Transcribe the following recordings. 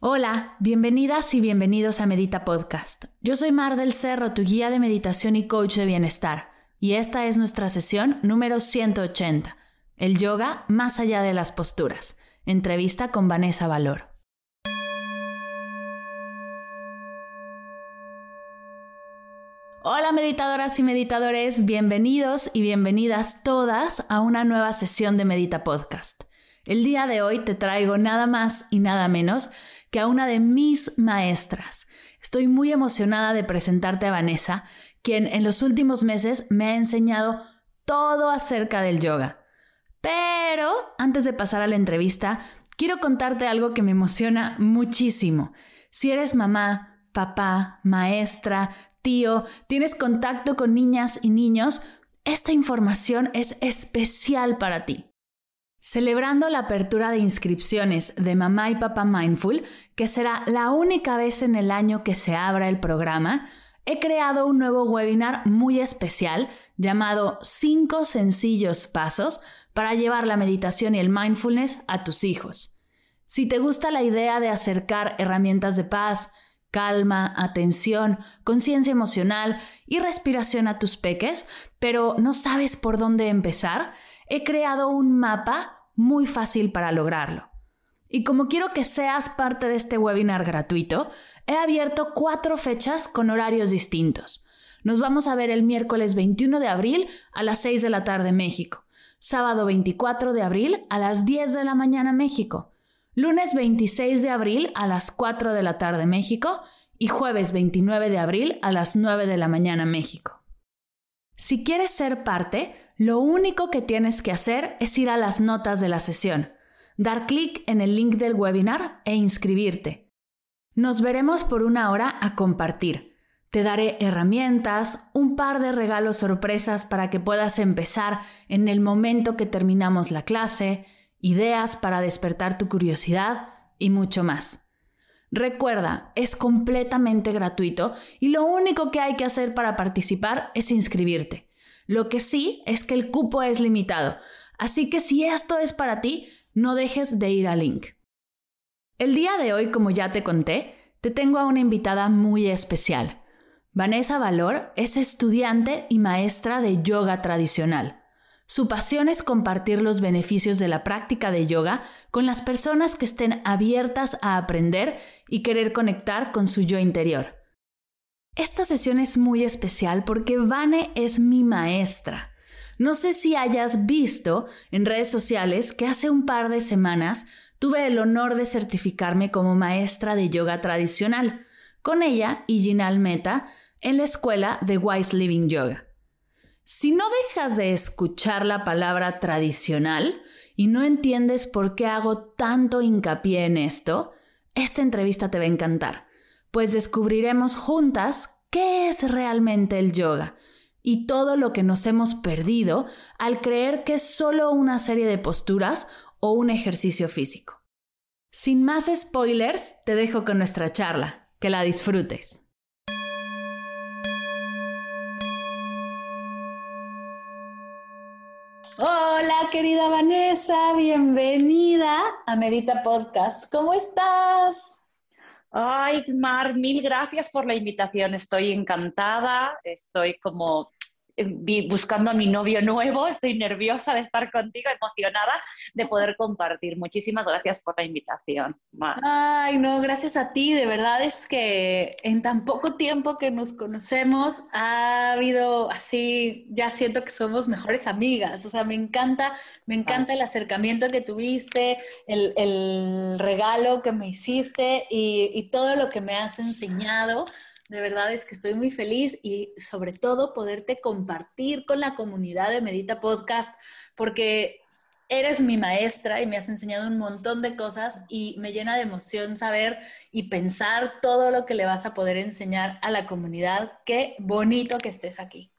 Hola, bienvenidas y bienvenidos a Medita Podcast. Yo soy Mar del Cerro, tu guía de meditación y coach de bienestar, y esta es nuestra sesión número 180, el yoga más allá de las posturas. Entrevista con Vanessa Valor. Hola meditadoras y meditadores, bienvenidos y bienvenidas todas a una nueva sesión de Medita Podcast. El día de hoy te traigo nada más y nada menos que a una de mis maestras. Estoy muy emocionada de presentarte a Vanessa, quien en los últimos meses me ha enseñado todo acerca del yoga. Pero antes de pasar a la entrevista, quiero contarte algo que me emociona muchísimo. Si eres mamá, papá, maestra, tío, tienes contacto con niñas y niños, esta información es especial para ti. Celebrando la apertura de inscripciones de Mamá y Papá Mindful, que será la única vez en el año que se abra el programa, he creado un nuevo webinar muy especial llamado 5 sencillos pasos para llevar la meditación y el mindfulness a tus hijos. Si te gusta la idea de acercar herramientas de paz, calma, atención, conciencia emocional y respiración a tus peques, pero no sabes por dónde empezar, he creado un mapa muy fácil para lograrlo. Y como quiero que seas parte de este webinar gratuito, he abierto cuatro fechas con horarios distintos. Nos vamos a ver el miércoles 21 de abril a las 6 de la tarde México, sábado 24 de abril a las 10 de la mañana México, lunes 26 de abril a las 4 de la tarde México y jueves 29 de abril a las 9 de la mañana México. Si quieres ser parte, lo único que tienes que hacer es ir a las notas de la sesión, dar clic en el link del webinar e inscribirte. Nos veremos por una hora a compartir. Te daré herramientas, un par de regalos sorpresas para que puedas empezar en el momento que terminamos la clase, ideas para despertar tu curiosidad y mucho más. Recuerda, es completamente gratuito y lo único que hay que hacer para participar es inscribirte. Lo que sí es que el cupo es limitado, así que si esto es para ti, no dejes de ir al link. El día de hoy, como ya te conté, te tengo a una invitada muy especial. Vanessa Valor es estudiante y maestra de yoga tradicional. Su pasión es compartir los beneficios de la práctica de yoga con las personas que estén abiertas a aprender y querer conectar con su yo interior. Esta sesión es muy especial porque Vane es mi maestra. No sé si hayas visto en redes sociales que hace un par de semanas tuve el honor de certificarme como maestra de yoga tradicional con ella y Ginal Meta en la escuela de Wise Living Yoga. Si no dejas de escuchar la palabra tradicional y no entiendes por qué hago tanto hincapié en esto, esta entrevista te va a encantar, pues descubriremos juntas qué es realmente el yoga y todo lo que nos hemos perdido al creer que es solo una serie de posturas o un ejercicio físico. Sin más spoilers, te dejo con nuestra charla. Que la disfrutes. Hola, querida Vanessa, bienvenida a Medita Podcast. ¿Cómo estás? Ay, Mar, mil gracias por la invitación. Estoy encantada, estoy como buscando a mi novio nuevo, estoy nerviosa de estar contigo, emocionada de poder compartir. Muchísimas gracias por la invitación. Ay, no, gracias a ti. De verdad es que en tan poco tiempo que nos conocemos ha habido así, ya siento que somos mejores amigas. O sea, me encanta, me encanta el acercamiento que tuviste, el, regalo que me hiciste y, y todo lo que me has enseñado. De verdad es que estoy muy feliz y sobre todo poderte compartir con la comunidad de Medita Podcast, porque eres mi maestra y me has enseñado un montón de cosas y me llena de emoción saber y pensar todo lo que le vas a poder enseñar a la comunidad. Qué bonito que estés aquí.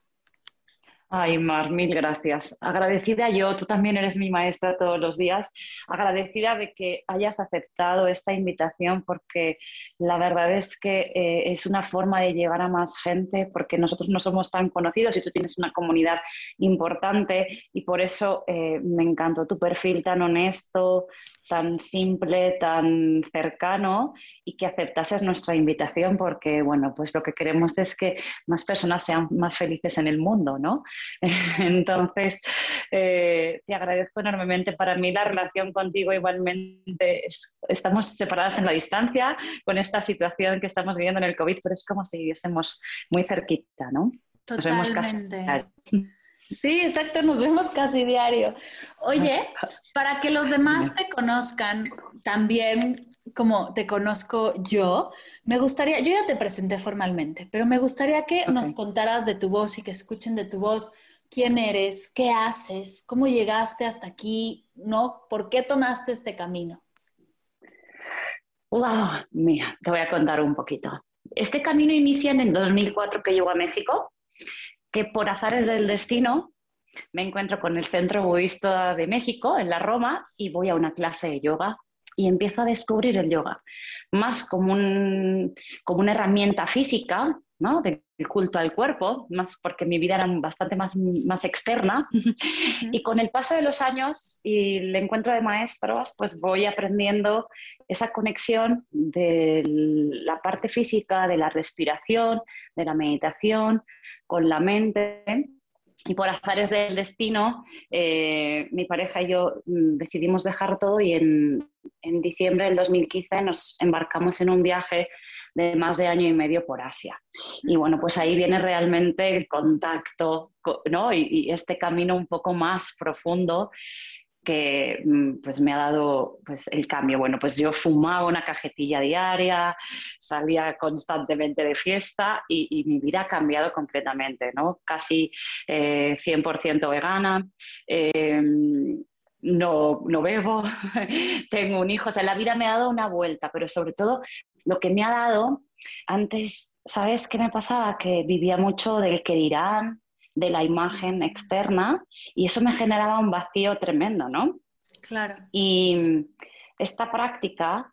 Ay, Mar, mil gracias. Agradecida yo, tú también eres mi maestra todos los días, agradecida de que hayas aceptado esta invitación porque la verdad es que eh, es una forma de llegar a más gente porque nosotros no somos tan conocidos y tú tienes una comunidad importante y por eso eh, me encantó tu perfil tan honesto, tan simple, tan cercano y que aceptases nuestra invitación porque, bueno, pues lo que queremos es que más personas sean más felices en el mundo, ¿no? Entonces, eh, te agradezco enormemente. Para mí la relación contigo igualmente, estamos separadas en la distancia con esta situación que estamos viviendo en el COVID, pero es como si viviésemos muy cerquita, ¿no? Nos vemos casi. Sí, exacto, nos vemos casi diario. Oye, para que los demás te conozcan también como te conozco yo, me gustaría, yo ya te presenté formalmente, pero me gustaría que nos contaras de tu voz y que escuchen de tu voz quién eres, qué haces, cómo llegaste hasta aquí, ¿no? ¿Por qué tomaste este camino? Wow, mira, te voy a contar un poquito. Este camino inicia en el 2004 que llego a México que por azares del destino me encuentro con el Centro Budista de México, en la Roma, y voy a una clase de yoga y empiezo a descubrir el yoga, más como, como una herramienta física, ¿no? del culto al cuerpo, más porque mi vida era bastante más, más externa. Y con el paso de los años y el encuentro de maestros, pues voy aprendiendo esa conexión de la parte física, de la respiración, de la meditación, con la mente y por azares del destino, eh, mi pareja y yo mm, decidimos dejar todo y en, en, diciembre del 2015 nos embarcamos en un viaje de más de año y medio por Asia. Y bueno, pues ahí viene realmente el contacto ¿no? y, este camino un poco más profundo que mm, pues me ha dado pues, el cambio. Bueno, pues yo fumaba una cajetilla diaria, salía constantemente de fiesta y, mi vida ha cambiado completamente, ¿no? Casi 100% eh, vegana. Em, no, no bebo, tengo un hijo, o sea, la vida me ha dado una vuelta, pero sobre todo lo que me ha dado, antes, ¿sabes qué me pasaba? Que vivía mucho del que dirán, de la imagen externa y eso me generaba un vacío tremendo, ¿no? Claro. Y esta práctica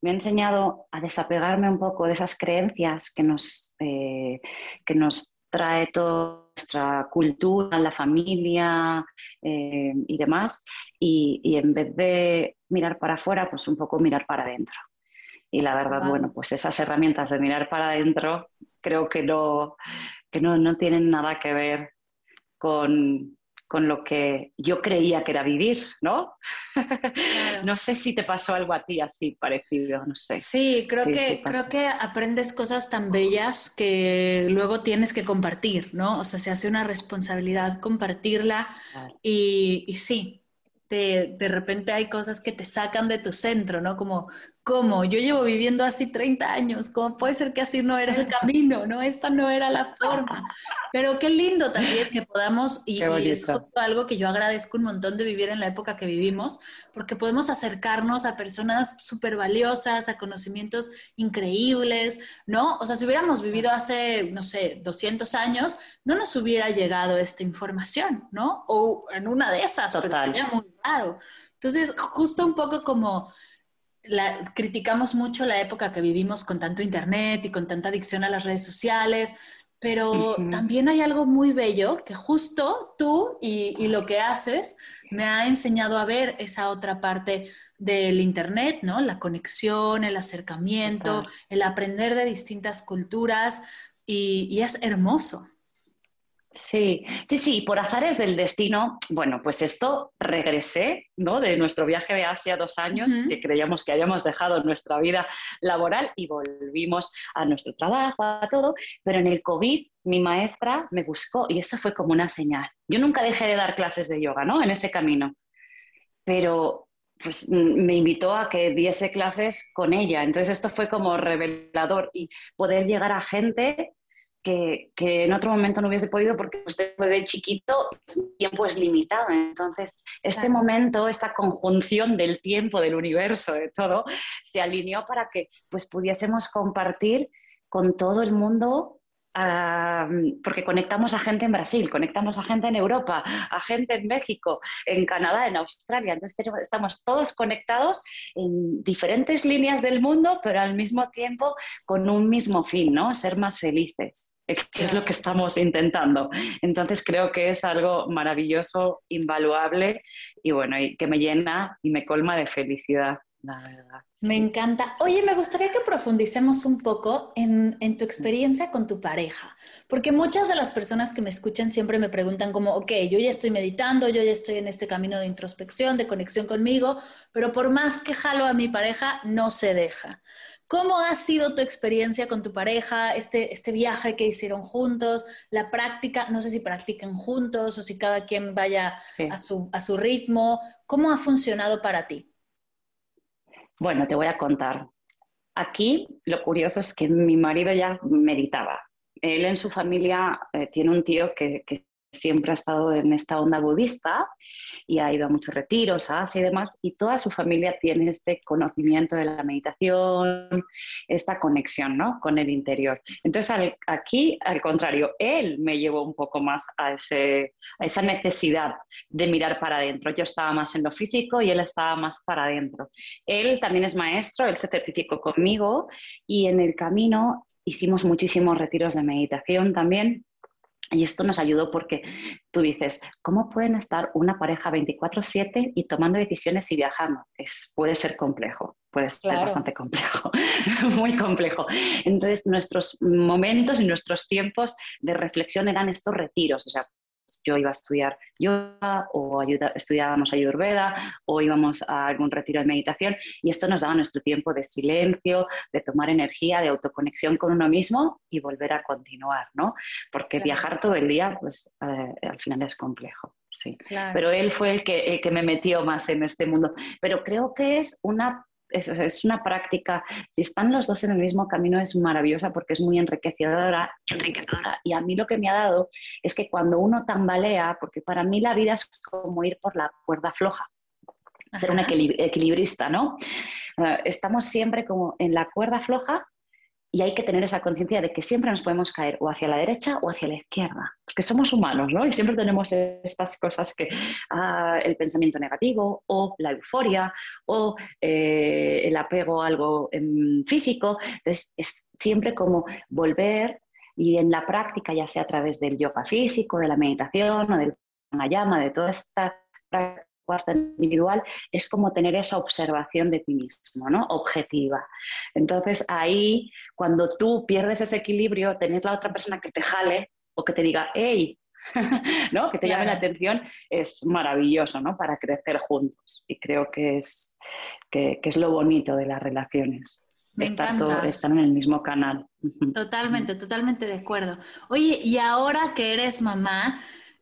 me ha enseñado a desapegarme un poco de esas creencias que nos, eh, que nos trae toda nuestra cultura, la familia eh, y demás, y, y, en vez de mirar para afuera, pues un poco mirar para adentro. Y la verdad, bueno, pues esas herramientas de mirar para adentro creo que no, que no, no tienen nada que ver con, con, lo que yo creía que era vivir, ¿no? no sé si te pasó algo a ti así parecido, no sé. Sí, creo, que, creo que aprendes cosas tan bellas que luego tienes que compartir, ¿no? O sea, se hace una responsabilidad compartirla y, y sí, de, de repente hay cosas que te sacan de tu centro, ¿no? Como, ¿cómo? Yo llevo viviendo así 30 años, ¿cómo puede ser que así no era el camino, ¿no? Esta no era la forma. Pero qué lindo también que podamos, y, y es algo que yo agradezco un montón de vivir en la época que vivimos, porque podemos acercarnos a personas súper valiosas, a conocimientos increíbles, ¿no? O sea, si hubiéramos vivido hace, no sé, 200 años, no nos hubiera llegado esta información, ¿no? O en una de esas, pero sería muy raro. Entonces, justo un poco como la, criticamos mucho la época que vivimos con tanto internet y con tanta adicción a las redes sociales, pero también hay algo muy bello que justo tú y, lo que haces me ha enseñado a ver esa otra parte del Internet, ¿no? La conexión, el acercamiento, el aprender de distintas culturas y es hermoso. Sí, sí, sí, por azares del destino, bueno, pues esto regresé, ¿no? De nuestro viaje de Asia dos años, que creíamos que habíamos dejado nuestra vida laboral y volvimos a nuestro trabajo, a todo, pero en el COVID mi maestra me buscó y eso fue como una señal. Yo nunca dejé de dar clases de yoga, ¿no? En ese camino, pero pues me invitó a que diese clases con ella, entonces esto fue como revelador y poder llegar a gente que, en otro momento no hubiese podido porque usted un bebé chiquito, el tiempo es limitado. Entonces, este momento, esta conjunción del tiempo, del universo, de todo, se alineó para que pues, pudiésemos compartir con todo el mundo porque conectamos a gente en Brasil, conectamos a gente en Europa, a gente en México, en Canadá, en Australia. Entonces estamos todos conectados en diferentes líneas del mundo, pero al mismo tiempo con un mismo fin, ¿no? Ser más felices, es lo que estamos intentando. Entonces creo que es algo maravilloso, invaluable y bueno, y que me llena y me colma de felicidad, la verdad. Me encanta. Oye, me gustaría que profundicemos un poco en, tu experiencia con tu pareja, porque muchas de las personas que me escuchan siempre me preguntan como, ok, yo ya estoy meditando, yo ya estoy en este camino de introspección, de conexión conmigo, pero por más que jalo a mi pareja, no se deja. ¿Cómo ha sido tu experiencia con tu pareja, este, este viaje que hicieron juntos, la práctica? No sé si practican juntos o si cada quien vaya a, su, a su ritmo. ¿Cómo ha funcionado para ti? Bueno, te voy a contar. Aquí lo curioso es que mi marido ya meditaba. Él en su familia eh, tiene un tío que, siempre ha estado en esta onda budista y ha ido a muchos retiros, a Asia y demás, y toda su familia tiene este conocimiento de la meditación, esta conexión ¿no? con el interior. Entonces, aquí, al contrario, él me llevó un poco más a, ese, a esa necesidad de mirar para adentro. Yo estaba más en lo físico y él estaba más para adentro. Él también es maestro, él se certificó conmigo y en el camino hicimos muchísimos retiros de meditación también y esto nos ayudó porque tú dices, ¿cómo pueden estar una pareja 24/7 y tomando decisiones y viajando? Es, puede ser complejo, puede ser bastante complejo, muy complejo. Entonces, nuestros momentos y nuestros tiempos de reflexión eran estos retiros, o sea, yo iba a estudiar yoga o estudiábamos ayurveda o íbamos a algún retiro de meditación y esto nos daba nuestro tiempo de silencio, de tomar energía, de autoconexión con uno mismo y volver a continuar, ¿no? Porque viajar todo el día, pues eh, al final es complejo. Sí. Pero él fue el que, el que me metió más en este mundo. Pero creo que es una es, una práctica, si están los dos en el mismo camino es maravillosa porque es muy enriquecedora, enriquecedora. Y a mí lo que me ha dado es que cuando uno tambalea, porque para mí la vida es como ir por la cuerda floja, ser un equilibrista, ¿no? Eh, estamos siempre como en la cuerda floja y hay que tener esa conciencia de que siempre nos podemos caer o hacia la derecha o hacia la izquierda, porque somos humanos, ¿no? Y siempre tenemos estas cosas que ah, el pensamiento negativo o la euforia o eh, el apego a algo físico. Entonces, es siempre como volver y en la práctica, ya sea a través del yoga físico, de la meditación o del llama, de toda esta práctica individual, es como tener esa observación de ti mismo, ¿no? Objetiva. Entonces ahí, cuando tú pierdes ese equilibrio, tener la otra persona que te jale o que te diga, hey, ¿no? Que te llame la atención, es maravilloso, ¿no? Para crecer juntos. Y creo que es, que, es lo bonito de las relaciones. estar, todo, estar en el mismo canal. Totalmente, totalmente de acuerdo. Oye, y ahora que eres mamá,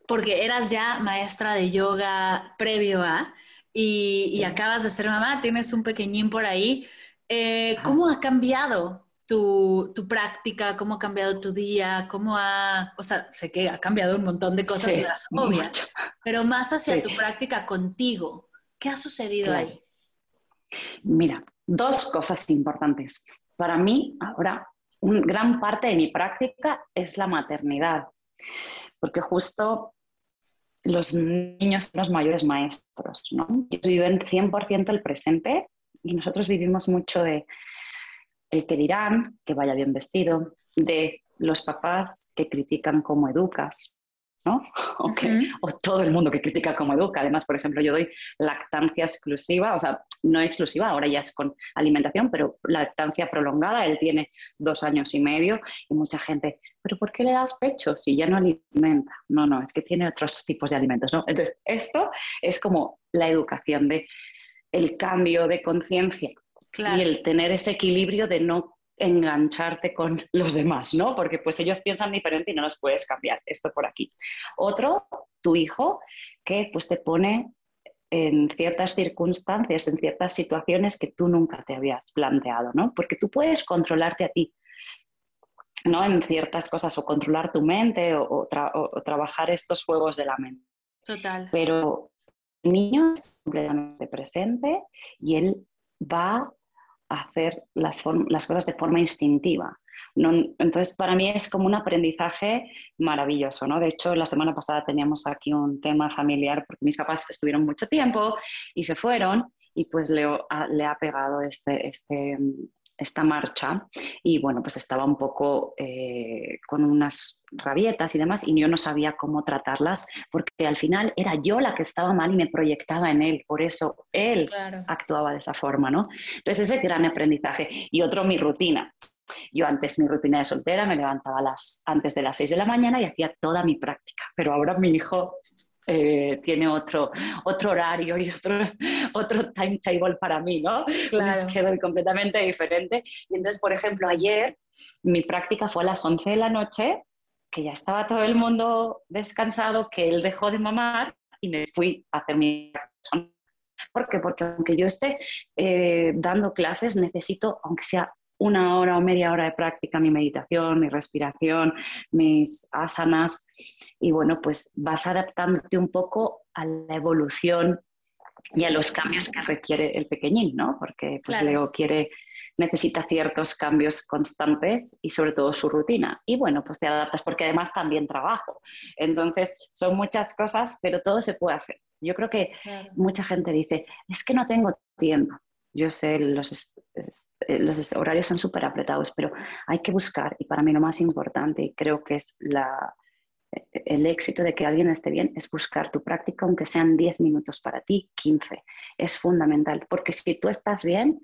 porque eras ya maestra de yoga previo a, y, acabas de ser mamá, tienes un pequeñín por ahí. Eh, ¿Cómo ha cambiado tu, práctica? ¿Cómo ha cambiado tu día? ¿Cómo ha, o sea, sé que ha cambiado un montón de cosas, las obvias, pero más hacia tu práctica contigo. ¿Qué ha sucedido ahí? Mira, dos cosas importantes. Para mí, ahora, una gran parte de mi práctica es la maternidad porque justo los niños son los mayores maestros, ¿no? Ellos viven 100% el presente y nosotros vivimos mucho de el que dirán, que vaya bien vestido, de los papás que critican cómo educas, ¿no? O, todo el mundo que critica cómo educa. Además, por ejemplo, yo doy lactancia exclusiva, o sea, no exclusiva, ahora ya es con alimentación, pero lactancia prolongada, él tiene dos años y medio y mucha gente, pero ¿por qué le das pecho si ya no alimenta? No, no, es que tiene otros tipos de alimentos, ¿no? Entonces, esto es como la educación de el cambio de conciencia y el tener ese equilibrio de no engancharte con los demás, ¿no? Porque pues ellos piensan diferente y no los puedes cambiar, esto por aquí. Otro, tu hijo, que pues te pone en ciertas circunstancias, en ciertas situaciones que tú nunca te habías planteado, ¿no? Porque tú puedes controlarte a ti. ¿no? En ciertas cosas, o controlar tu mente o, trabajar estos juegos de la mente. Total. Pero el niño es completamente presente y él va a hacer las, las cosas de forma instintiva. Entonces, para mí es como un aprendizaje maravilloso, ¿no? De hecho, la semana pasada teníamos aquí un tema familiar porque mis papás estuvieron mucho tiempo y se fueron y pues le, le ha pegado este, este, esta marcha y bueno, pues estaba un poco eh, con unas rabietas y demás y yo no sabía cómo tratarlas porque al final era yo la que estaba mal y me proyectaba en él, por eso él actuaba de esa forma, ¿no? Entonces ese gran aprendizaje y otro mi rutina. Yo antes mi rutina de soltera me levantaba las, antes de las 6 de la mañana y hacía toda mi práctica, pero ahora mi hijo eh, tiene otro, otro horario y otro, otro timetable para mí, ¿no? Claro. Un completamente diferente. Y entonces, por ejemplo, ayer mi práctica fue a las 11 de la noche, que ya estaba todo el mundo descansado, que él dejó de mamar y me fui a hacer mi ¿Por qué? Porque aunque yo esté eh, dando clases, necesito, aunque sea una hora o media hora de práctica, mi meditación, mi respiración, mis asanas. Y bueno, pues vas adaptándote un poco a la evolución y a los cambios que requiere el pequeñín, ¿no? Porque pues Leo quiere, necesita ciertos cambios constantes y sobre todo su rutina. Y bueno, pues te adaptas porque además también trabajo. Entonces, son muchas cosas, pero todo se puede hacer. Yo creo que mucha gente dice, es que no tengo tiempo. Yo sé, los, eh, los horarios son súper apretados, pero hay que buscar, y para mí lo más importante, y creo que es la, el éxito de que alguien esté bien, es buscar tu práctica, aunque sean 10 minutos para ti, 15. Es fundamental, porque si tú estás bien,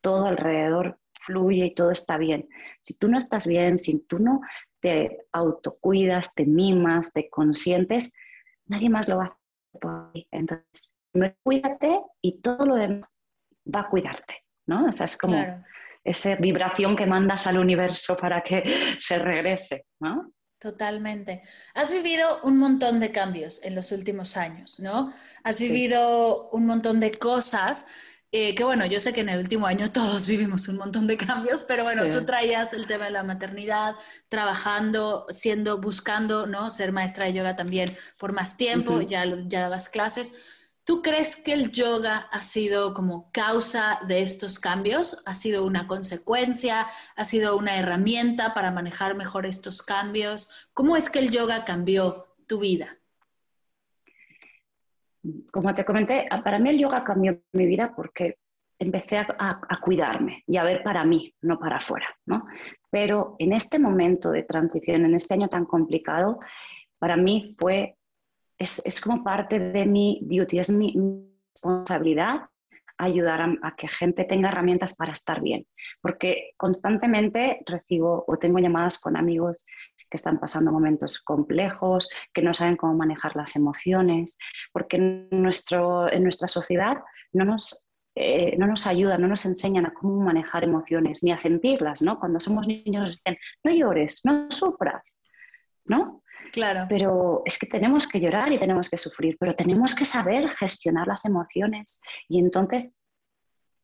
todo alrededor fluye y todo está bien. Si tú no estás bien, si tú no te autocuidas, te mimas, te consientes, nadie más lo va a hacer por ti. Entonces, cuídate y todo lo demás va a cuidarte, ¿no? O sea, es como esa vibración que mandas al universo para que se regrese, ¿no? Totalmente. Has vivido un montón de cambios en los últimos años, ¿no? Has vivido un montón de cosas eh, que bueno, yo sé que en el último año todos vivimos un montón de cambios, pero bueno, tú traías el tema de la maternidad, trabajando, siendo, buscando, ¿no? Ser maestra de yoga también por más tiempo, ya, ya dabas clases. ¿Tú crees que el yoga ha sido como causa de estos cambios? ¿Ha sido una consecuencia? ¿Ha sido una herramienta para manejar mejor estos cambios? ¿Cómo es que el yoga cambió tu vida? Como te comenté, para mí el yoga cambió mi vida porque empecé a, cuidarme y a ver para mí, no para afuera, ¿no? Pero en este momento de transición, en este año tan complicado, para mí fue es, como parte de mi duty, es mi responsabilidad ayudar a, que gente tenga herramientas para estar bien. Porque constantemente recibo o tengo llamadas con amigos que están pasando momentos complejos, que no saben cómo manejar las emociones, porque en, nuestro, en nuestra sociedad no nos, eh, no nos ayudan, no nos enseñan a cómo manejar emociones, ni a sentirlas, ¿no? Cuando somos niños nos dicen, no llores, no sufras, ¿no? Claro. Pero es que tenemos que llorar y tenemos que sufrir, pero tenemos que saber gestionar las emociones y entonces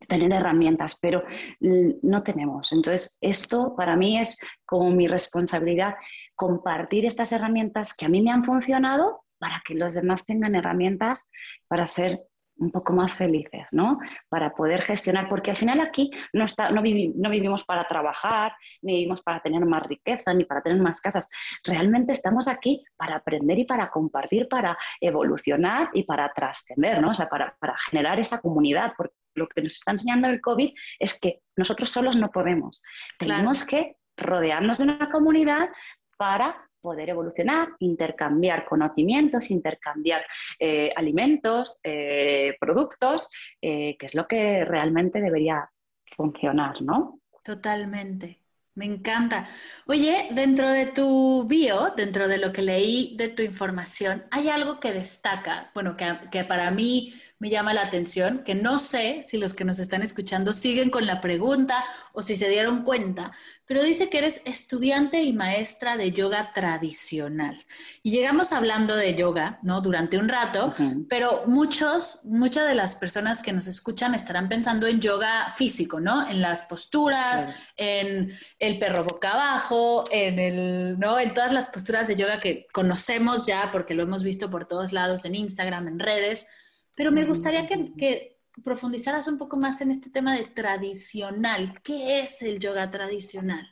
tener herramientas, pero no tenemos. Entonces, esto para mí es como mi responsabilidad, compartir estas herramientas que a mí me han funcionado para que los demás tengan herramientas para ser un poco más felices, ¿no? Para poder gestionar, porque al final aquí no, está, no, vivimos para trabajar, ni vivimos para tener más riqueza, ni para tener más casas. Realmente estamos aquí para aprender y para compartir, para evolucionar y para trascender, ¿no? O sea, para, generar esa comunidad, porque lo que nos está enseñando el COVID es que nosotros solos no podemos. Tenemos que rodearnos de una comunidad para poder evolucionar, intercambiar conocimientos, intercambiar eh, alimentos, eh, productos, eh, que es lo que realmente debería funcionar, ¿no? Totalmente. Me encanta. Oye, dentro de tu bio, dentro de lo que leí de tu información, hay algo que destaca, bueno, que, que para mí me llama la atención, que no sé si los que nos están escuchando siguen con la pregunta o si se dieron cuenta, pero dice que eres estudiante y maestra de yoga tradicional. Y llegamos hablando de yoga, ¿no? Durante un rato, pero muchos, muchas de las personas que nos escuchan estarán pensando en yoga físico, ¿no? En las posturas, en el perro boca abajo, en, el, ¿no? en todas las posturas de yoga que conocemos ya porque lo hemos visto por todos lados, en Instagram, en redes, pero me gustaría que, que profundizaras un poco más en este tema de tradicional. ¿Qué es el yoga tradicional?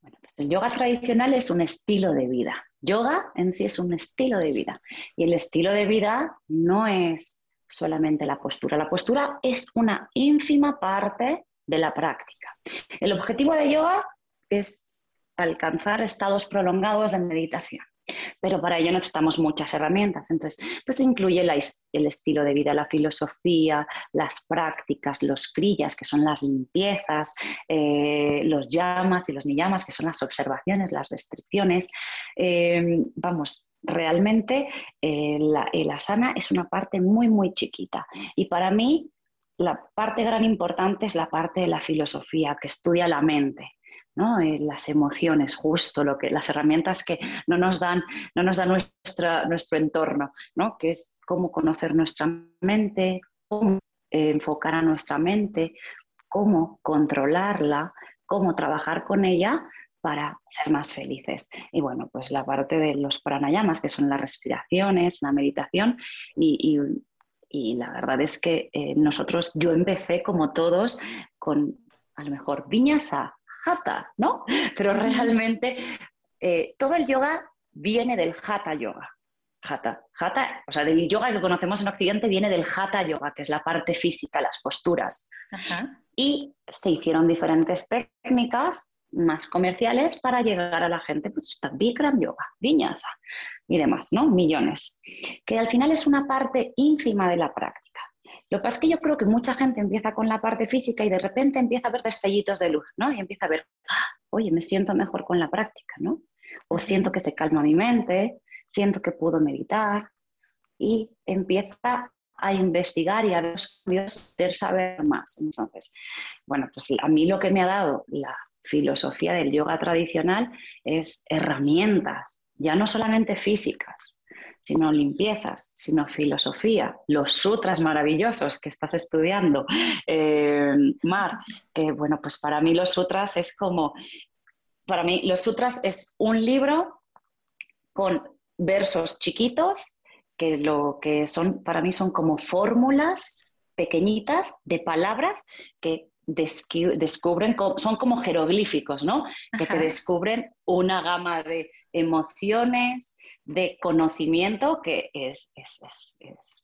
Bueno, pues el yoga tradicional es un estilo de vida. Yoga en sí es un estilo de vida. Y el estilo de vida no es solamente la postura. La postura es una ínfima parte de la práctica. El objetivo de yoga es alcanzar estados prolongados de meditación. Pero para ello necesitamos muchas herramientas. Entonces, pues incluye el estilo de vida, la filosofía, las prácticas, los kriyas, que son las limpiezas, eh, los llamas y los niyamas, que son las observaciones, las restricciones. Eh, vamos, realmente eh, la, el asana es una parte muy, muy chiquita. Y para mí, la parte gran importante es la parte de la filosofía, que estudia la mente. ¿No? Eh, las emociones, justo lo que, las herramientas que no nos dan, no nos da nuestra, nuestro entorno, ¿no? que es cómo conocer nuestra mente, cómo eh, enfocar a nuestra mente, cómo controlarla, cómo trabajar con ella para ser más felices. Y bueno, pues la parte de los pranayamas, que son las respiraciones, la meditación, y, la verdad es que eh, nosotros, yo empecé como todos con a lo mejor viñasa, hatha, ¿no? Pero realmente eh, todo el yoga viene del hatha yoga. Hatha. Hatha, o sea, del yoga que conocemos en Occidente viene del hatha yoga, que es la parte física, las posturas. Y se hicieron diferentes técnicas más comerciales para llegar a la gente, pues está Bikram Yoga, Viñasa y demás, ¿no? Millones. Que al final es una parte ínfima de la práctica. Lo que pasa es que yo creo que mucha gente empieza con la parte física y de repente empieza a ver destellitos de luz, ¿no? Y empieza a ver, ah, oye, me siento mejor con la práctica, ¿no? O siento que se calma mi mente, siento que puedo meditar y empieza a investigar y a ver cambios, saber más. Entonces, bueno, pues a mí lo que me ha dado la filosofía del yoga tradicional es herramientas, ya no solamente físicas, sino limpiezas, sino filosofía, los sutras maravillosos que estás estudiando, eh, Mar, que bueno, pues para mí los sutras es como, para mí los sutras es un libro con versos chiquitos que lo que son, para mí son como fórmulas pequeñitas de palabras que descubren, son como jeroglíficos, ¿no? Que te descubren una gama de emociones, de conocimiento que es,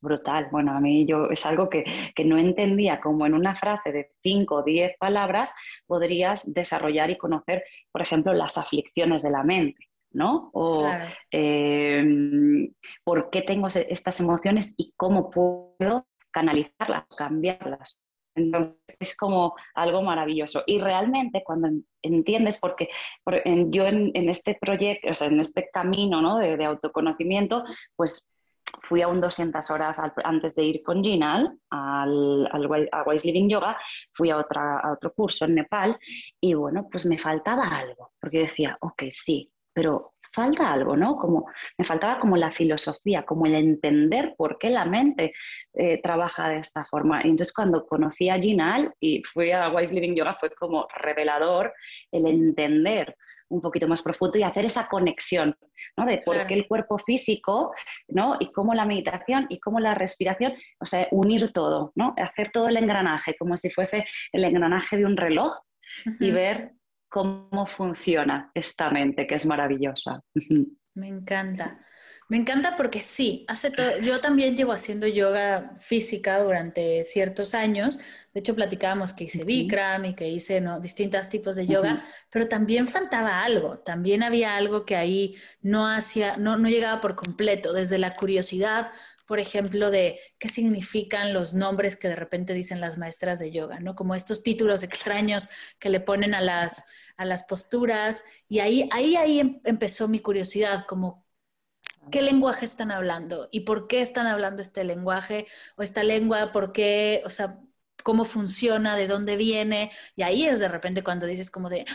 brutal. Bueno, a mí yo es algo que, no entendía, como en una frase de 5 o 10 palabras podrías desarrollar y conocer, por ejemplo, las aflicciones de la mente. ¿no? O em, por qué tengo estas emociones y cómo puedo canalizarlas, cambiarlas. Entonces es como algo maravilloso. Y realmente cuando entiendes, porque yo en, este proyecto, o sea, en este camino ¿no? de, autoconocimiento, pues fui a un 200 horas antes de ir con Ginal al, al, Wise Living Yoga, fui a, otra, a otro curso en Nepal y bueno, pues me faltaba algo, porque decía, ok, sí, pero falta algo, ¿no? Como me faltaba como la filosofía, como el entender por qué la mente eh, trabaja de esta forma. Y entonces cuando conocí a Ginal y fui a Wise Living Yoga fue como revelador el entender un poquito más profundo y hacer esa conexión, ¿no? De por qué el cuerpo físico, ¿no? Y cómo la meditación y cómo la respiración, o sea, unir todo, ¿no? Hacer todo el engranaje, como si fuese el engranaje de un reloj y ver cómo funciona esta mente, que es maravillosa. Me encanta. Me encanta porque sí, hace todo, yo también llevo haciendo yoga física durante ciertos años. De hecho, platicábamos que hice Bikram y que hice ¿no? distintos tipos de yoga, pero también faltaba algo. También había algo que ahí no hacía, no, no llegaba por completo, desde la curiosidad, por ejemplo, de qué significan los nombres que de repente dicen las maestras de yoga, ¿no? Como estos títulos extraños que le ponen a las, a las posturas. Y ahí, ahí, ahí em, empezó mi curiosidad, como qué lenguaje están hablando y por qué están hablando este lenguaje o esta lengua, por qué, o sea, cómo funciona, de dónde viene. Y ahí es de repente cuando dices como de,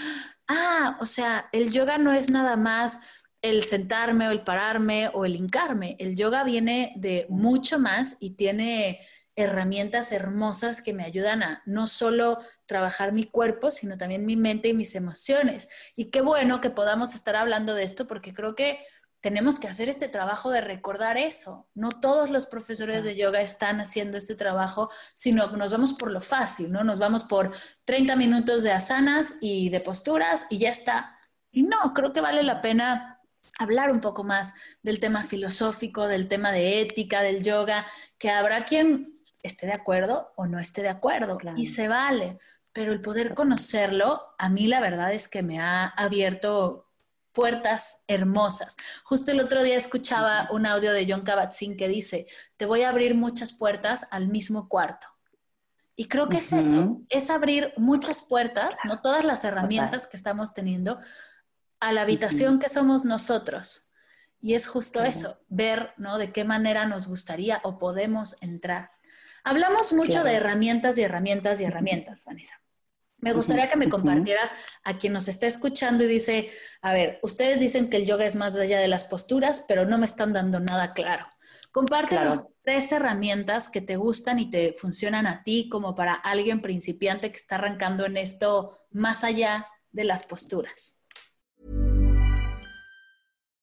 ah, o sea, el yoga no es nada más el sentarme o el pararme o el hincarme. El yoga viene de mucho más y tiene herramientas hermosas que me ayudan a no solo trabajar mi cuerpo, sino también mi mente y mis emociones. Y qué bueno que podamos estar hablando de esto porque creo que tenemos que hacer este trabajo de recordar eso. No todos los profesores de yoga están haciendo este trabajo, sino que nos vamos por lo fácil, ¿no? Nos vamos por 30 minutos de asanas y de posturas y ya está. Y no, creo que vale la pena hablar un poco más del tema filosófico, del tema de ética, del yoga, que habrá quien esté de acuerdo o no esté de acuerdo y se vale. Pero el poder conocerlo, a mí la verdad es que me ha abierto puertas hermosas. Justo el otro día escuchaba un audio de John Kabat-Zinn que dice, te voy a abrir muchas puertas al mismo cuarto. Y creo que es eso, es abrir muchas puertas, no todas las herramientas que estamos teniendo, a la habitación que somos nosotros. Y es justo eso, ver, ¿no? De qué manera nos gustaría o podemos entrar. Hablamos mucho de herramientas y herramientas y herramientas, Vanessa. Me gustaría que me compartieras a quien nos está escuchando y dice, a ver, ustedes dicen que el yoga es más allá de las posturas, pero no me están dando nada claro. Compártenos tres herramientas que te gustan y te funcionan a ti como para alguien principiante que está arrancando en esto más allá de las posturas.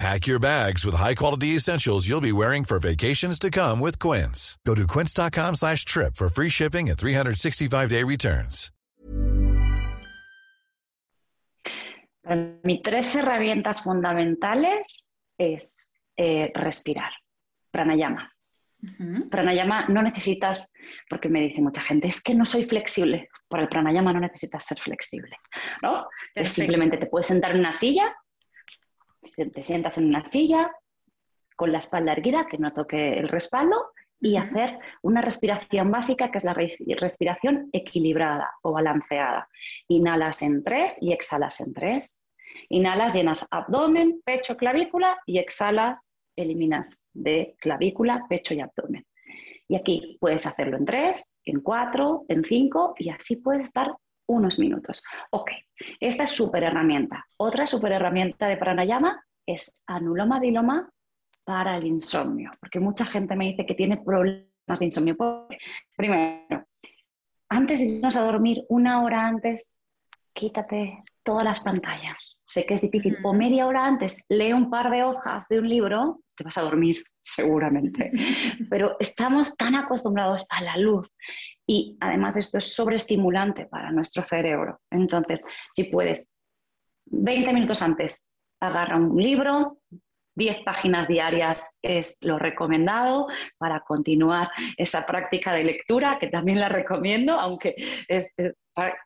Pack your bags with high-quality essentials you'll be wearing for vacations to come with Quince. Go to quince.com slash trip for free shipping and 365-day returns. Para mí, tres herramientas fundamentales es eh, respirar. pranayama. Pranayama no necesitas, porque me dice mucha gente, es que no soy flexible. Por el pranayama no necesitas ser flexible. ¿no? simplemente te puedes sentar en una silla, te sientas en una silla con la espalda erguida, que no toque el respaldo, y hacer una respiración básica que es la respiración equilibrada o balanceada. Inhalas en tres y exhalas en tres. Inhalas, llenas abdomen, pecho, clavícula y exhalas eliminas de clavícula, pecho y abdomen. Y aquí puedes hacerlo en tres, en cuatro, en cinco y así puedes estar unos minutos. Ok, esta es súper herramienta. Otra súper herramienta de pranayama es anuloma diloma para el insomnio, porque mucha gente me dice que tiene problemas de insomnio. Primero, antes de irnos a dormir, una hora antes, quítate todas las pantallas. Sé que es difícil. O media hora antes, lee un par de hojas de un libro, te vas a dormir seguramente. Pero estamos tan acostumbrados a la luz y además esto es sobreestimulante para nuestro cerebro. Entonces, si puedes, 20 minutos antes, agarra un libro, 10 páginas diarias es lo recomendado para continuar esa práctica de lectura, que también la recomiendo, aunque es,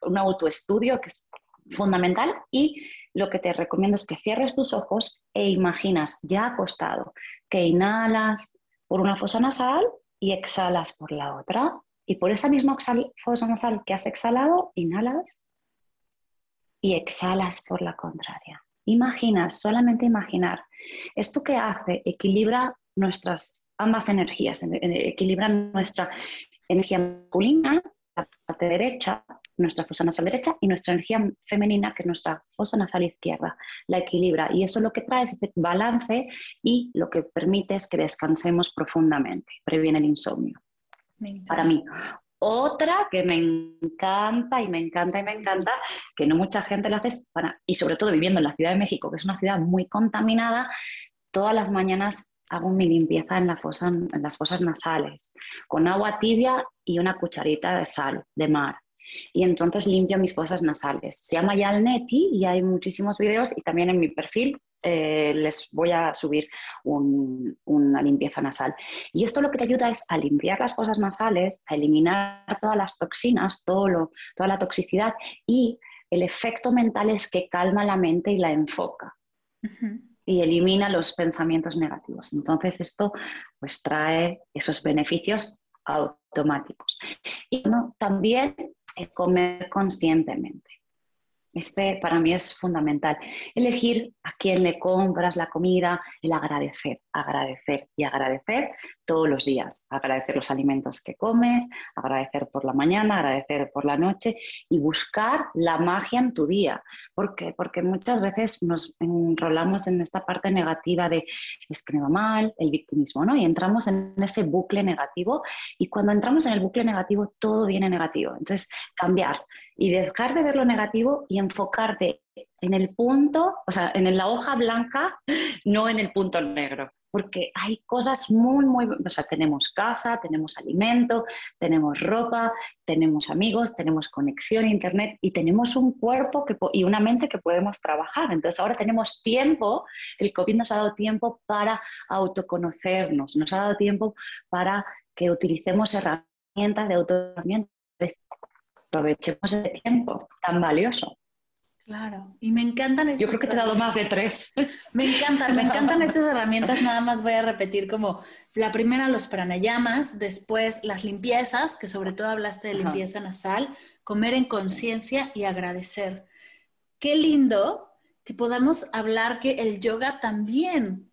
un autoestudio que es fundamental y lo que te recomiendo es que cierres tus ojos e imaginas ya acostado que inhalas por una fosa nasal y exhalas por la otra. Y por esa misma fosa nasal que has exhalado, inhalas y exhalas por la contraria. Imaginas, solamente imaginar. ¿Esto que hace? Equilibra nuestras ambas energías, equilibra nuestra energía masculina, parte derecha, nuestra fosa nasal derecha y nuestra energía femenina, que es nuestra fosa nasal izquierda, la equilibra. Y eso lo que trae es ese balance y lo que permite es que descansemos profundamente, previene el insomnio. Para mí. Otra que me encanta y me encanta y me encanta, que no mucha gente lo hace, para, y sobre todo viviendo en la Ciudad de México, que es una ciudad muy contaminada, todas las mañanas hago mi limpieza en, la fosa, en las fosas nasales, con agua tibia y una cucharita de sal de mar y entonces limpio mis fosas nasales. Se llama Yalneti y hay muchísimos videos y también en mi perfil eh, les voy a subir una limpieza nasal. Y esto lo que te ayuda es a limpiar las fosas nasales, a eliminar todas las toxinas, todo toda la toxicidad y el efecto mental es que calma la mente y la enfoca. Y elimina los pensamientos negativos. Entonces esto pues trae esos beneficios automáticos. Y también comer conscientemente. Este para mí es fundamental. Elegir a quién le compras la comida, el agradecer, agradecer y agradecer todos los días. Agradecer los alimentos que comes, agradecer por la mañana, agradecer por la noche y buscar la magia en tu día. ¿Por qué? Porque muchas veces nos enrolamos en esta parte negativa de es que me va mal, el victimismo, ¿no? Y entramos en ese bucle negativo y cuando entramos en el bucle negativo todo viene negativo. Entonces, cambiar y dejar de ver lo negativo y enfocarte en el punto, o sea, en la hoja blanca, no en el punto negro. Porque hay cosas muy, muy, o sea, tenemos casa, tenemos alimento, tenemos ropa, tenemos amigos, tenemos conexión a internet y tenemos un cuerpo que, y una mente que podemos trabajar. Entonces ahora tenemos tiempo, el COVID nos ha dado tiempo para autoconocernos, nos ha dado tiempo para que utilicemos herramientas de autoconocimiento aprovechemos ese tiempo tan valioso. Claro, y me encantan estas Yo creo que te he dado más de tres. Me encantan, me encantan estas herramientas. Nada más voy a repetir como la primera, los pranayamas, después las limpiezas, que sobre todo hablaste de limpieza nasal, comer en conciencia y agradecer. Qué lindo que podamos hablar que el yoga también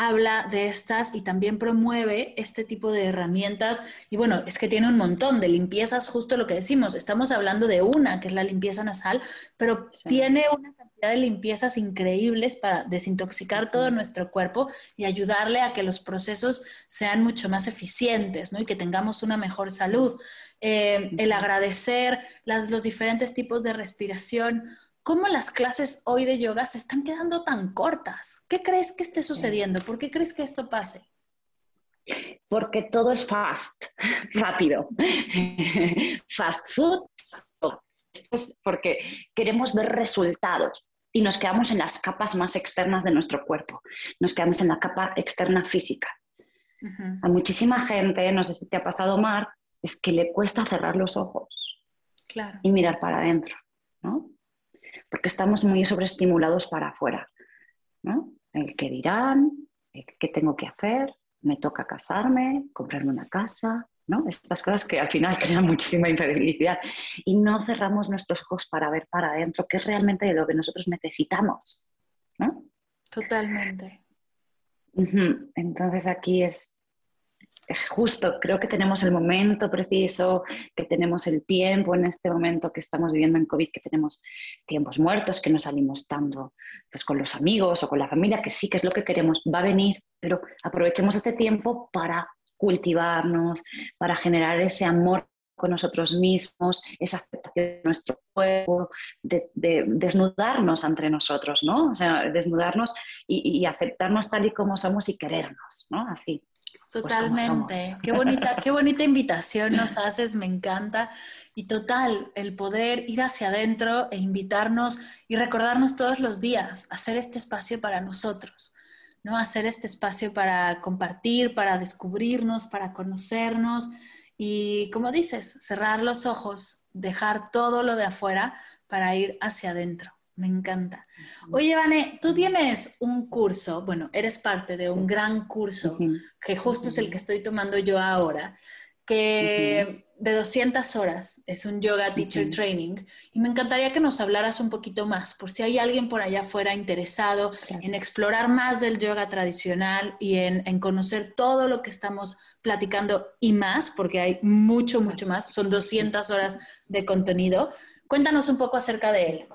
habla de estas y también promueve este tipo de herramientas. Y bueno, es que tiene un montón de limpiezas, justo lo que decimos. Estamos hablando de una, que es la limpieza nasal, pero tiene una cantidad de limpiezas increíbles para desintoxicar todo nuestro cuerpo y ayudarle a que los procesos sean mucho más eficientes ¿no? y que tengamos una mejor salud. Eh, el agradecer las, los diferentes tipos de respiración. ¿Cómo las clases hoy de yoga se están quedando tan cortas? ¿Qué crees que esté sucediendo? ¿Por qué crees que esto pase? Porque todo es fast, rápido. fast food. Es porque queremos ver resultados y nos quedamos en las capas más externas de nuestro cuerpo. Nos quedamos en la capa externa física. A muchísima gente, no sé si te ha pasado, Mar, es que le cuesta cerrar los ojos y mirar para adentro. ¿no? Porque estamos muy sobreestimulados para afuera. ¿no? El que dirán, el qué tengo que hacer, me toca casarme, comprarme una casa, ¿no? Estas cosas que al final crean muchísima infelicidad. Y no cerramos nuestros ojos para ver para adentro qué es realmente lo que nosotros necesitamos. ¿no? Totalmente. Entonces aquí es justo, creo que tenemos el momento preciso, que tenemos el tiempo en este momento que estamos viviendo en COVID, que tenemos tiempos muertos, que no salimos tanto pues, con los amigos o con la familia, que sí que es lo que queremos, va a venir, pero aprovechemos este tiempo para cultivarnos, para generar ese amor con nosotros mismos, esa aceptación de nuestro cuerpo, de, desnudarnos entre nosotros, ¿no? O sea, desnudarnos y, y, aceptarnos tal y como somos y querernos, ¿no? Así. Pues, Totalmente. qué bonita, qué bonita invitación nos haces, me encanta. Y total, el poder ir hacia adentro e invitarnos y recordarnos todos los días, hacer este espacio para nosotros, ¿no? Hacer este espacio para compartir, para descubrirnos, para conocernos y, como dices, cerrar los ojos, dejar todo lo de afuera para ir hacia adentro. Me encanta. Oye, Vane, tú tienes un curso, bueno, eres parte de un gran curso, que justo es el que estoy tomando yo ahora, que de 200 horas es un yoga teacher training. Y me encantaría que nos hablaras un poquito más, por si hay alguien por allá afuera interesado en explorar más del yoga tradicional y en, en, conocer todo lo que estamos platicando y más, porque hay mucho, mucho más. Son 200 horas de contenido. Cuéntanos un poco acerca de él.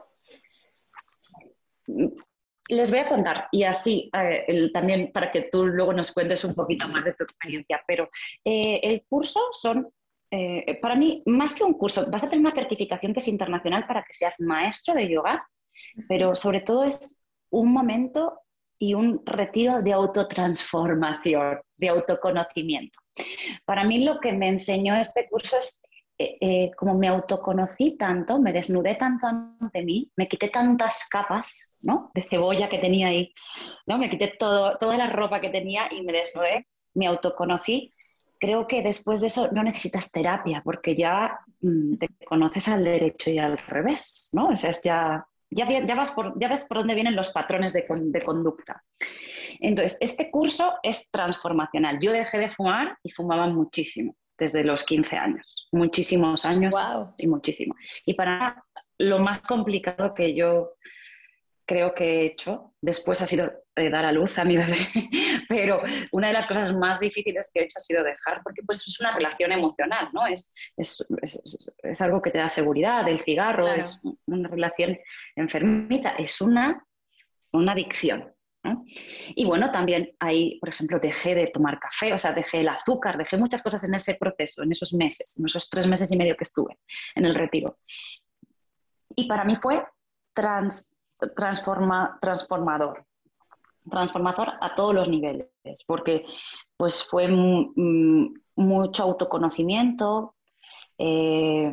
Les voy a contar, y así eh, también para que tú luego nos cuentes un poquito más de tu experiencia, pero eh, el curso son, eh, para mí, más que un curso, vas a tener una certificación que es internacional para que seas maestro de yoga, pero sobre todo es un momento y un retiro de autotransformación, de autoconocimiento. Para mí lo que me enseñó este curso es eh, eh, como me autoconocí tanto, me desnudé tanto ante mí, me quité tantas capas ¿no? de cebolla que tenía ahí, ¿no? me quité todo, toda la ropa que tenía y me desnudé, me autoconocí. Creo que después de eso no necesitas terapia porque ya mm, te conoces al derecho y al revés, ¿no? O sea, es ya, ya, vas ya ves por dónde vienen los patrones de conducta. Entonces, este curso es transformacional. Yo dejé de fumar y fumaba muchísimo desde los 15 años, muchísimos años y muchísimo. Y para lo más complicado que yo creo que he hecho. Después ha sido eh, dar a luz a mi bebé, pero una de las cosas más difíciles que he hecho ha sido dejar, porque pues es una relación emocional, ¿no? Es, es, es, algo que te da seguridad, el cigarro es una relación enfermita, es una, una adicción. Y bueno, también ahí, por ejemplo, dejé de tomar café, o sea, dejé el azúcar, dejé muchas cosas en ese proceso, en esos meses, en esos tres meses y medio que estuve en el retiro. Y para mí fue trans, transforma, transformador, transformador a todos los niveles, porque pues fue mucho autoconocimiento, eh,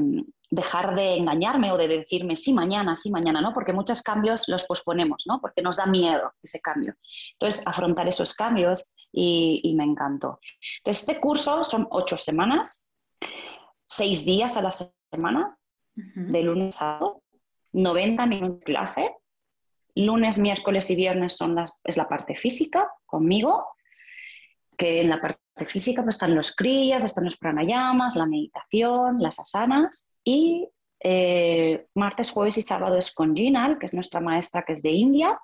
dejar de engañarme o de decirme sí mañana, sí mañana, ¿no? Porque muchos cambios los posponemos, ¿no? Porque nos da miedo ese cambio. Entonces, afrontar esos cambios y, me encantó. Entonces, este curso son ocho semanas, seis días a la semana, de lunes a sábado, 90 minutos de clase, Lunes, miércoles y viernes son las, es la parte física conmigo, que en la parte física pues, están los crías, están los pranayamas, la meditación, las asanas y eh, martes, jueves y sábado es con Ginal, que es nuestra maestra que es de India,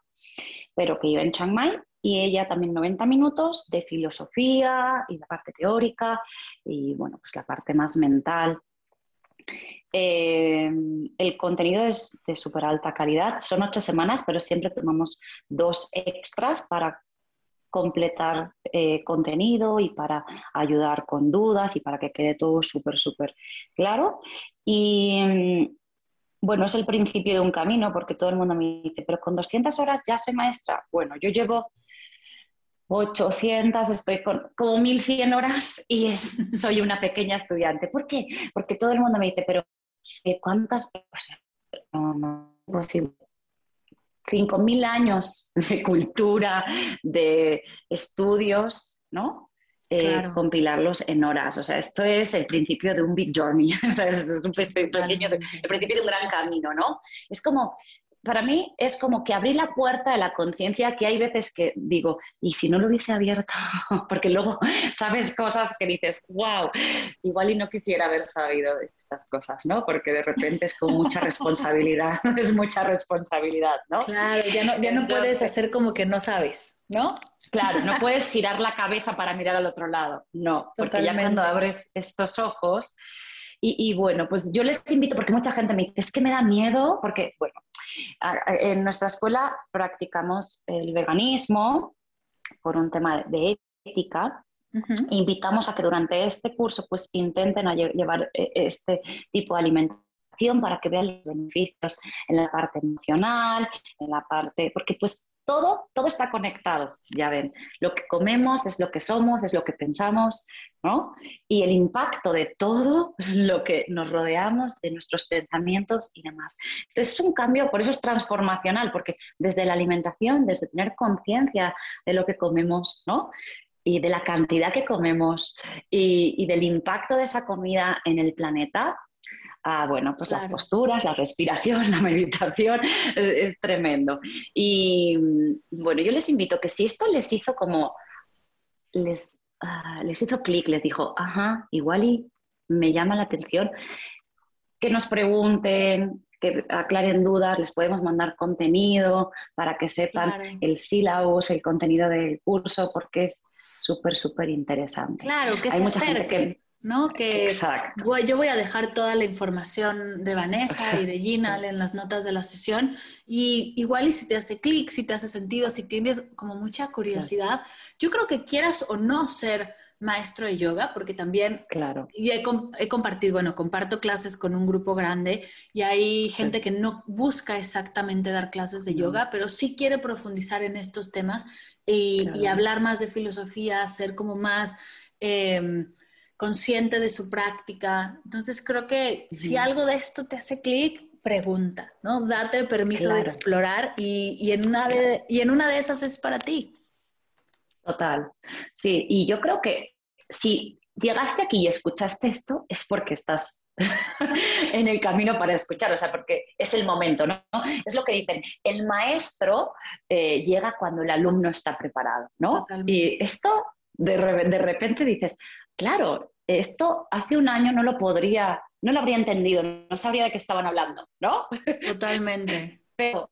pero que vive en Chiang Mai, y ella también 90 minutos de filosofía y la parte teórica y bueno, pues la parte más mental eh, el contenido es de súper alta calidad. Son ocho semanas, pero siempre tomamos dos extras para completar eh, contenido y para ayudar con dudas y para que quede todo súper, súper claro. Y mm, bueno, es el principio de un camino porque todo el mundo me dice, pero con 200 horas ya soy maestra. Bueno, yo llevo 800, estoy con como 1100 horas y soy una pequeña estudiante. ¿Por qué? Porque todo el mundo me dice, pero eh, ¿cuántas? No, no es. 5.000 años de cultura, de estudios, ¿no? Eh, compilarlos en horas. O sea, esto es el principio de un big journey, o sea, es, un pequeño, el principio de un gran camino, ¿no? Es como para mí es como que abrí la puerta de la conciencia que hay veces que digo, ¿y si no lo hubiese abierto? Porque luego sabes cosas que dices, wow, igual y no quisiera haber sabido estas cosas, ¿no? Porque de repente es con mucha responsabilidad, es mucha responsabilidad, ¿no? Claro, ya no, ya no puedes hacer como que no sabes, ¿no? Claro, no puedes girar la cabeza para mirar al otro lado, no, porque ya cuando abres estos ojos... Y, y, bueno, pues yo les invito, porque mucha gente me dice, es que me da miedo, porque, bueno, en nuestra escuela practicamos el veganismo por un tema de ética. Invitamos a que durante este curso pues intenten llevar eh, este tipo de alimentación para que vean los beneficios en la parte emocional, en la parte, porque pues todo, todo está conectado, ya ven. Lo que comemos es lo que somos, es lo que pensamos, ¿no? Y el impacto de todo lo que nos rodeamos, de nuestros pensamientos y demás. Entonces es un cambio, por eso es transformacional, porque desde la alimentación, desde tener conciencia de lo que comemos, ¿no? y de la cantidad que comemos y, y, del impacto de esa comida en el planeta, bueno, pues las posturas, la respiración, la meditación, es, tremendo. Y bueno, yo les invito que si esto les hizo como, les, ah, les hizo clic, les dijo, ajá, igual y me llama la atención, que nos pregunten, que aclaren dudas, les podemos mandar contenido para que sepan el sílabus, el contenido del curso, porque es súper, súper interesante. Claro, que se acerquen. ¿No? Que yo voy a dejar toda la información de Vanessa y de Gina en las notas de la sesión y igual y si te hace clic, si te hace sentido, si tienes como mucha curiosidad, yo creo que quieras o no ser maestro de yoga, porque también claro. y he, compartido, bueno, comparto clases con un grupo grande y hay gente que no busca exactamente dar clases de yoga, pero sí quiere profundizar en estos temas y, hablar más de filosofía, ser como más... Em, consciente de su práctica. Entonces creo que si algo de esto te hace clic, pregunta, ¿no? Date permiso de explorar y, en una de, y en una de esas es para ti. Total. Sí, y yo creo que si llegaste aquí y escuchaste esto, es porque estás en el camino para escuchar, o sea, porque es el momento, ¿no? Es lo que dicen, el maestro eh, llega cuando el alumno está preparado, ¿no? Y esto de, de repente dices, claro, esto hace un año no lo podría, no lo habría entendido, no sabría de qué estaban hablando, ¿no? Totalmente. Pero,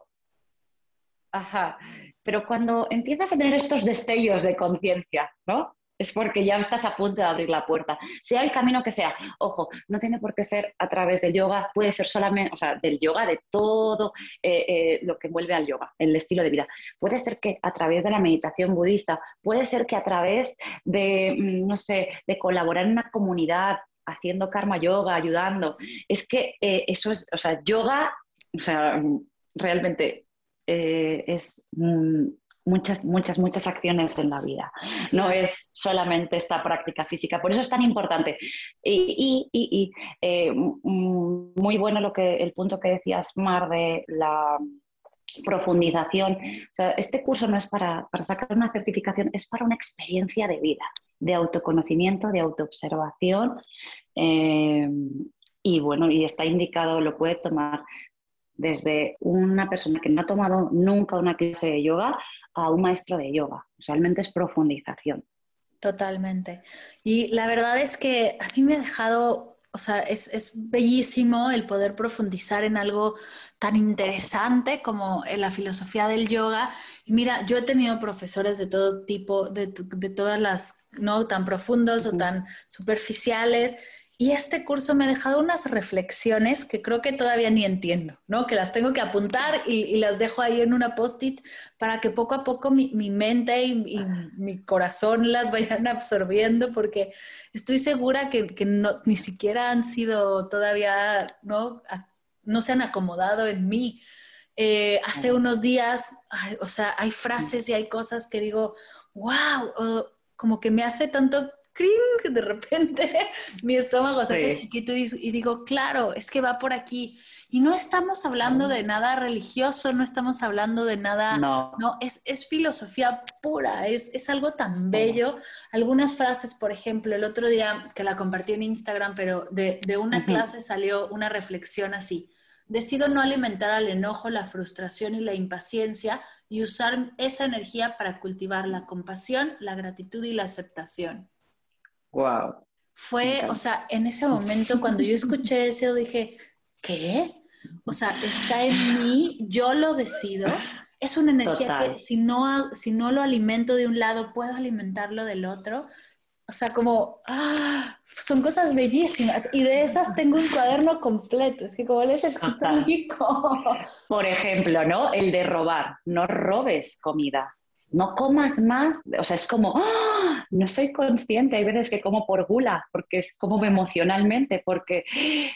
ajá, pero cuando empiezas a tener estos destellos de conciencia, ¿no? Es porque ya estás a punto de abrir la puerta, sea el camino que sea. Ojo, no tiene por qué ser a través del yoga, puede ser solamente, o sea, del yoga, de todo eh, eh, lo que envuelve al yoga, el estilo de vida. Puede ser que a través de la meditación budista, puede ser que a través de, mm, no sé, de colaborar en una comunidad, haciendo karma yoga, ayudando. Es que eh, eso es, o sea, yoga, o sea, realmente es muchas, muchas, muchas acciones en la vida. No es solamente esta práctica física. Por eso es tan importante. Y, y, eh, muy bueno lo que, el punto que decías, Mar, de la profundización. este curso no es para, sacar una certificación, es para una experiencia de vida, de autoconocimiento, de autoobservación. Eh, y bueno, y está indicado, lo puede tomar desde una persona que no ha tomado nunca una clase de yoga a un maestro de yoga. Realmente es profundización. Totalmente. Y la verdad es que a mí me ha dejado, o sea, es, bellísimo el poder profundizar en algo tan interesante como en la filosofía del yoga. Y mira, yo he tenido profesores de todo tipo, de, de todas las, no tan profundos o tan superficiales. Y este curso me ha dejado unas reflexiones que creo que todavía ni entiendo, ¿no? Que las tengo que apuntar y, las dejo ahí en una post-it para que poco a poco mi, mente y, mi corazón las vayan absorbiendo, porque estoy segura que, no, ni siquiera han sido todavía, ¿no? no se han acomodado en mí. Eh, hace unos días, o sea, hay frases y hay cosas que digo, wow, como que me hace tanto cring, de repente mi estómago se hace chiquito y, digo, claro, es que va por aquí. Y no estamos hablando de nada religioso, no estamos hablando de nada, no, es, es, filosofía pura, es, es, algo tan bello. Algunas frases, por ejemplo, el otro día que la compartí en Instagram, pero de, de una clase salió una reflexión así. Decido no alimentar al enojo, la frustración y la impaciencia y usar esa energía para cultivar la compasión, la gratitud y la aceptación. Wow. Fue, o sea, en ese momento cuando yo escuché eso dije, ¿qué? O sea, está en mí, yo lo decido. Es una energía que si no, si no lo alimento de un lado, puedo alimentarlo del otro. O sea, como, ah, son cosas bellísimas. Y de esas tengo un cuaderno completo. Es que como les explico. Por ejemplo, ¿no? El de robar. No robes comida no comas más, o sea, es como, ¡ah! no soy consciente, hay veces que como por gula, porque es como emocionalmente, porque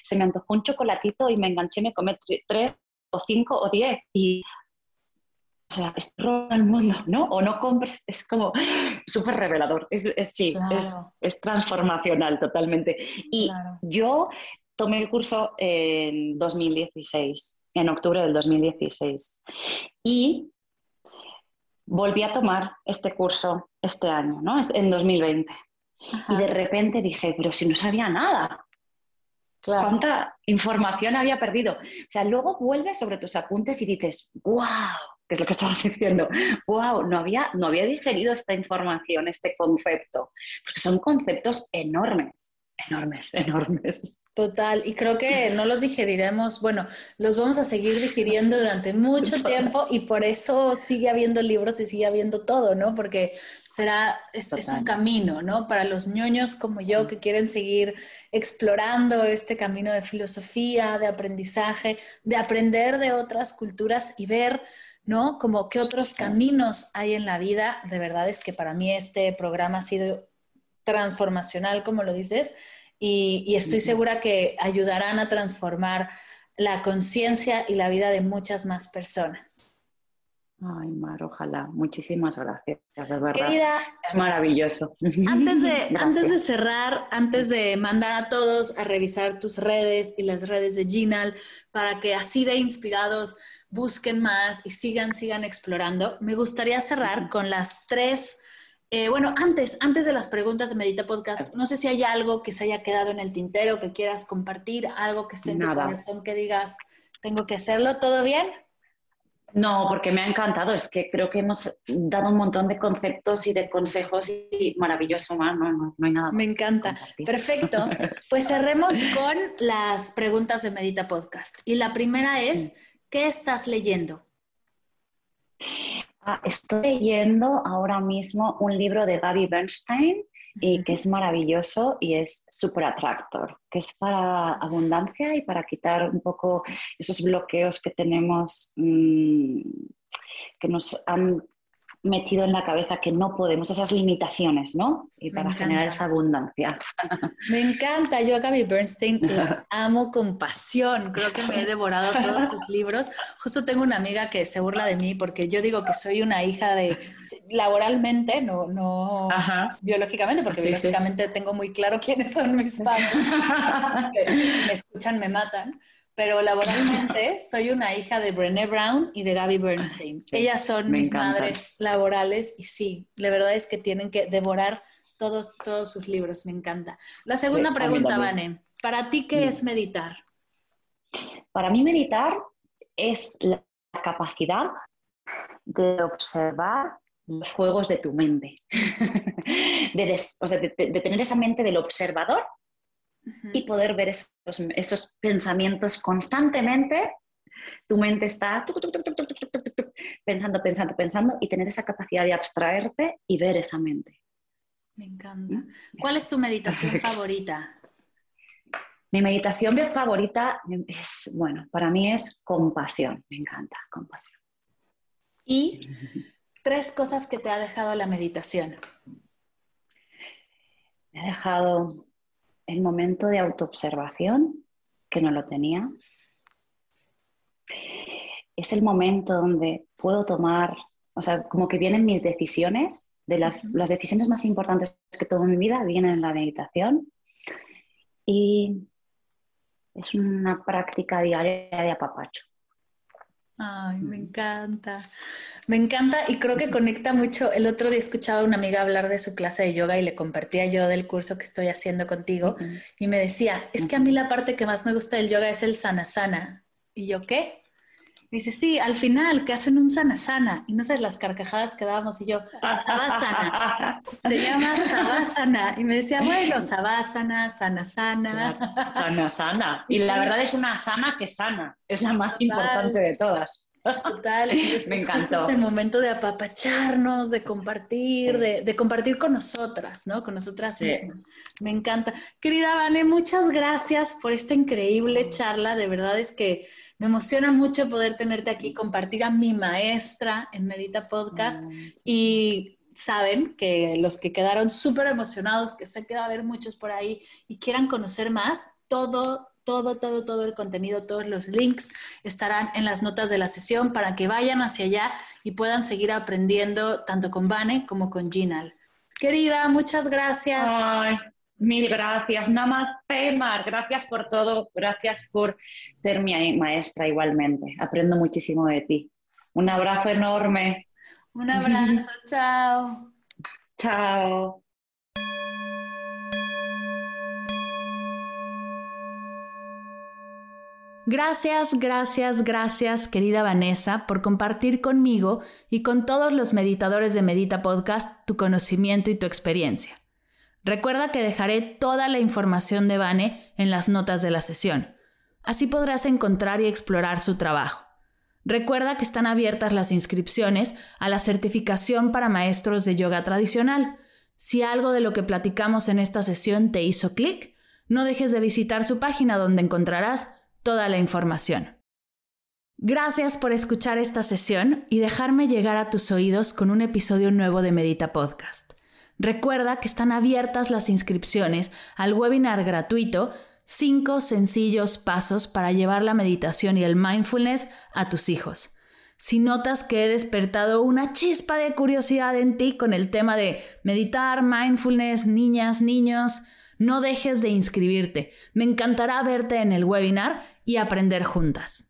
se me antojó un chocolatito y me enganché, me comí tres o cinco o diez y, o sea, es el mundo, ¿no? O no compres, es como súper revelador, es, sí, es, transformacional totalmente. Y yo tomé el curso en 2016, en octubre del 2016, y volví a tomar este curso este año, ¿no? En 2020. Y de repente dije, pero si no sabía nada. ¿Cuánta información había perdido? O sea, luego vuelves sobre tus apuntes y dices, wow, que es lo que estabas diciendo, wow, no había, no había digerido esta información, este concepto, porque son conceptos enormes enormes, enormes. Total, y creo que no los digeriremos, bueno, los vamos a seguir digiriendo durante mucho tiempo y por eso sigue habiendo libros y sigue habiendo todo, ¿no? Porque será, es, un camino, ¿no? Para los ñoños como yo que quieren seguir explorando este camino de filosofía, de aprendizaje, de aprender de otras culturas y ver ¿no? Como qué otros caminos hay en la vida. De verdad es que para mí este programa ha sido transformacional, como lo dices, y, estoy segura que ayudarán a transformar la conciencia y la vida de muchas más personas. Ay, Mar, ojalá. Muchísimas gracias, de verdad. es maravilloso. Antes de, antes de cerrar, antes de mandar a todos a revisar tus redes y las redes de Ginal para que así de inspirados busquen más y sigan, sigan explorando, me gustaría cerrar con las tres eh, bueno, antes, antes de las preguntas de Medita Podcast, no sé si hay algo que se haya quedado en el tintero, que quieras compartir, algo que esté en tu corazón que digas, tengo que hacerlo, ¿todo bien? No, porque me ha encantado. Es que creo que hemos dado un montón de conceptos y de consejos y maravilloso, no, no, no hay nada más. Me encanta. Perfecto. Pues cerremos con las preguntas de Medita Podcast. Y la primera es, ¿qué estás leyendo? Ah, estoy leyendo ahora mismo un libro de Gaby Bernstein y que es maravilloso y es Super Attractor, que es para abundancia y para quitar un poco esos bloqueos que tenemos, mm, que nos han metido en la cabeza que no podemos, esas limitaciones, ¿no? Y para generar esa abundancia. Me encanta, yo a Gaby Bernstein la amo con pasión, creo que me he devorado todos sus libros. Justo tengo una amiga que se burla de mí porque yo digo que soy una hija de, laboralmente, no, no biológicamente, porque biológicamente tengo muy claro quiénes son mis padres. me escuchan, me matan pero laboralmente soy una hija de Brené Brown y de Gaby Bernstein. Ellas son mis madres laborales y sí, la verdad es que tienen que devorar todos, todos sus libros, me encanta. La segunda pregunta, Vane, ¿para ti qué es meditar? Para mí meditar es la capacidad de observar los juegos de tu mente, de tener esa mente del observador y poder ver esos, esos, pensamientos constantemente. Tu mente está pensando, pensando, pensando y tener esa capacidad de abstraerte y ver esa mente. Me encanta. ¿Mm? ¿Cuál es tu meditación favorita? Mi meditación favorita es, bueno, para mí es compasión. Me encanta, compasión. Y tres cosas que te ha dejado la meditación. Me ha dejado el momento de autoobservación, que no lo tenía. Es el momento donde puedo tomar, o sea, como que vienen mis decisiones, de las, las decisiones más importantes que tomo en mi vida vienen en la meditación. Y es una práctica diaria de apapacho. Ay, me encanta. Me encanta y creo que conecta mucho. El otro día escuchaba a una amiga hablar de su clase de yoga y le compartía yo del curso que estoy haciendo contigo y me decía, es que a mí la parte que más me gusta del yoga es el sana sana. ¿Y yo qué? Dice, sí, al final, que hacen un sana sana. Y no sabes las carcajadas que dábamos y yo, sabásana. Se llama sabásana. Y me decía, bueno, sabásana, sana sana. sana sana. Y la verdad es una sana que sana. Es la más importante de todas. Total, me encantó. Es el momento de apapacharnos, de compartir, de, compartir con nosotras, ¿no? Con nosotras mismas. Me encanta. Querida Vane, muchas gracias por esta increíble charla. De verdad es que me emociona mucho poder tenerte aquí, compartir a mi maestra en Medita Podcast. Y saben que los que quedaron súper emocionados, que sé que va a haber muchos por ahí y quieran conocer más, todo, todo, todo, todo el contenido, todos los links estarán en las notas de la sesión para que vayan hacia allá y puedan seguir aprendiendo tanto con Vane como con Ginal. Querida, muchas gracias. Mil gracias. Namaste, Mar. Gracias por todo. Gracias por ser mi maestra igualmente. Aprendo muchísimo de ti. Un abrazo enorme. Un abrazo. Chao. Chao. Gracias, gracias, gracias, querida Vanessa, por compartir conmigo y con todos los meditadores de Medita Podcast tu conocimiento y tu experiencia. Recuerda que dejaré toda la información de Vane en las notas de la sesión. Así podrás encontrar y explorar su trabajo. Recuerda que están abiertas las inscripciones a la certificación para maestros de yoga tradicional. Si algo de lo que platicamos en esta sesión te hizo clic, no dejes de visitar su página donde encontrarás toda la información. Gracias por escuchar esta sesión y dejarme llegar a tus oídos con un episodio nuevo de Medita Podcast. Recuerda que están abiertas las inscripciones al webinar gratuito 5 sencillos pasos para llevar la meditación y el mindfulness a tus hijos. Si notas que he despertado una chispa de curiosidad en ti con el tema de meditar, mindfulness, niñas, niños, no dejes de inscribirte. Me encantará verte en el webinar y aprender juntas.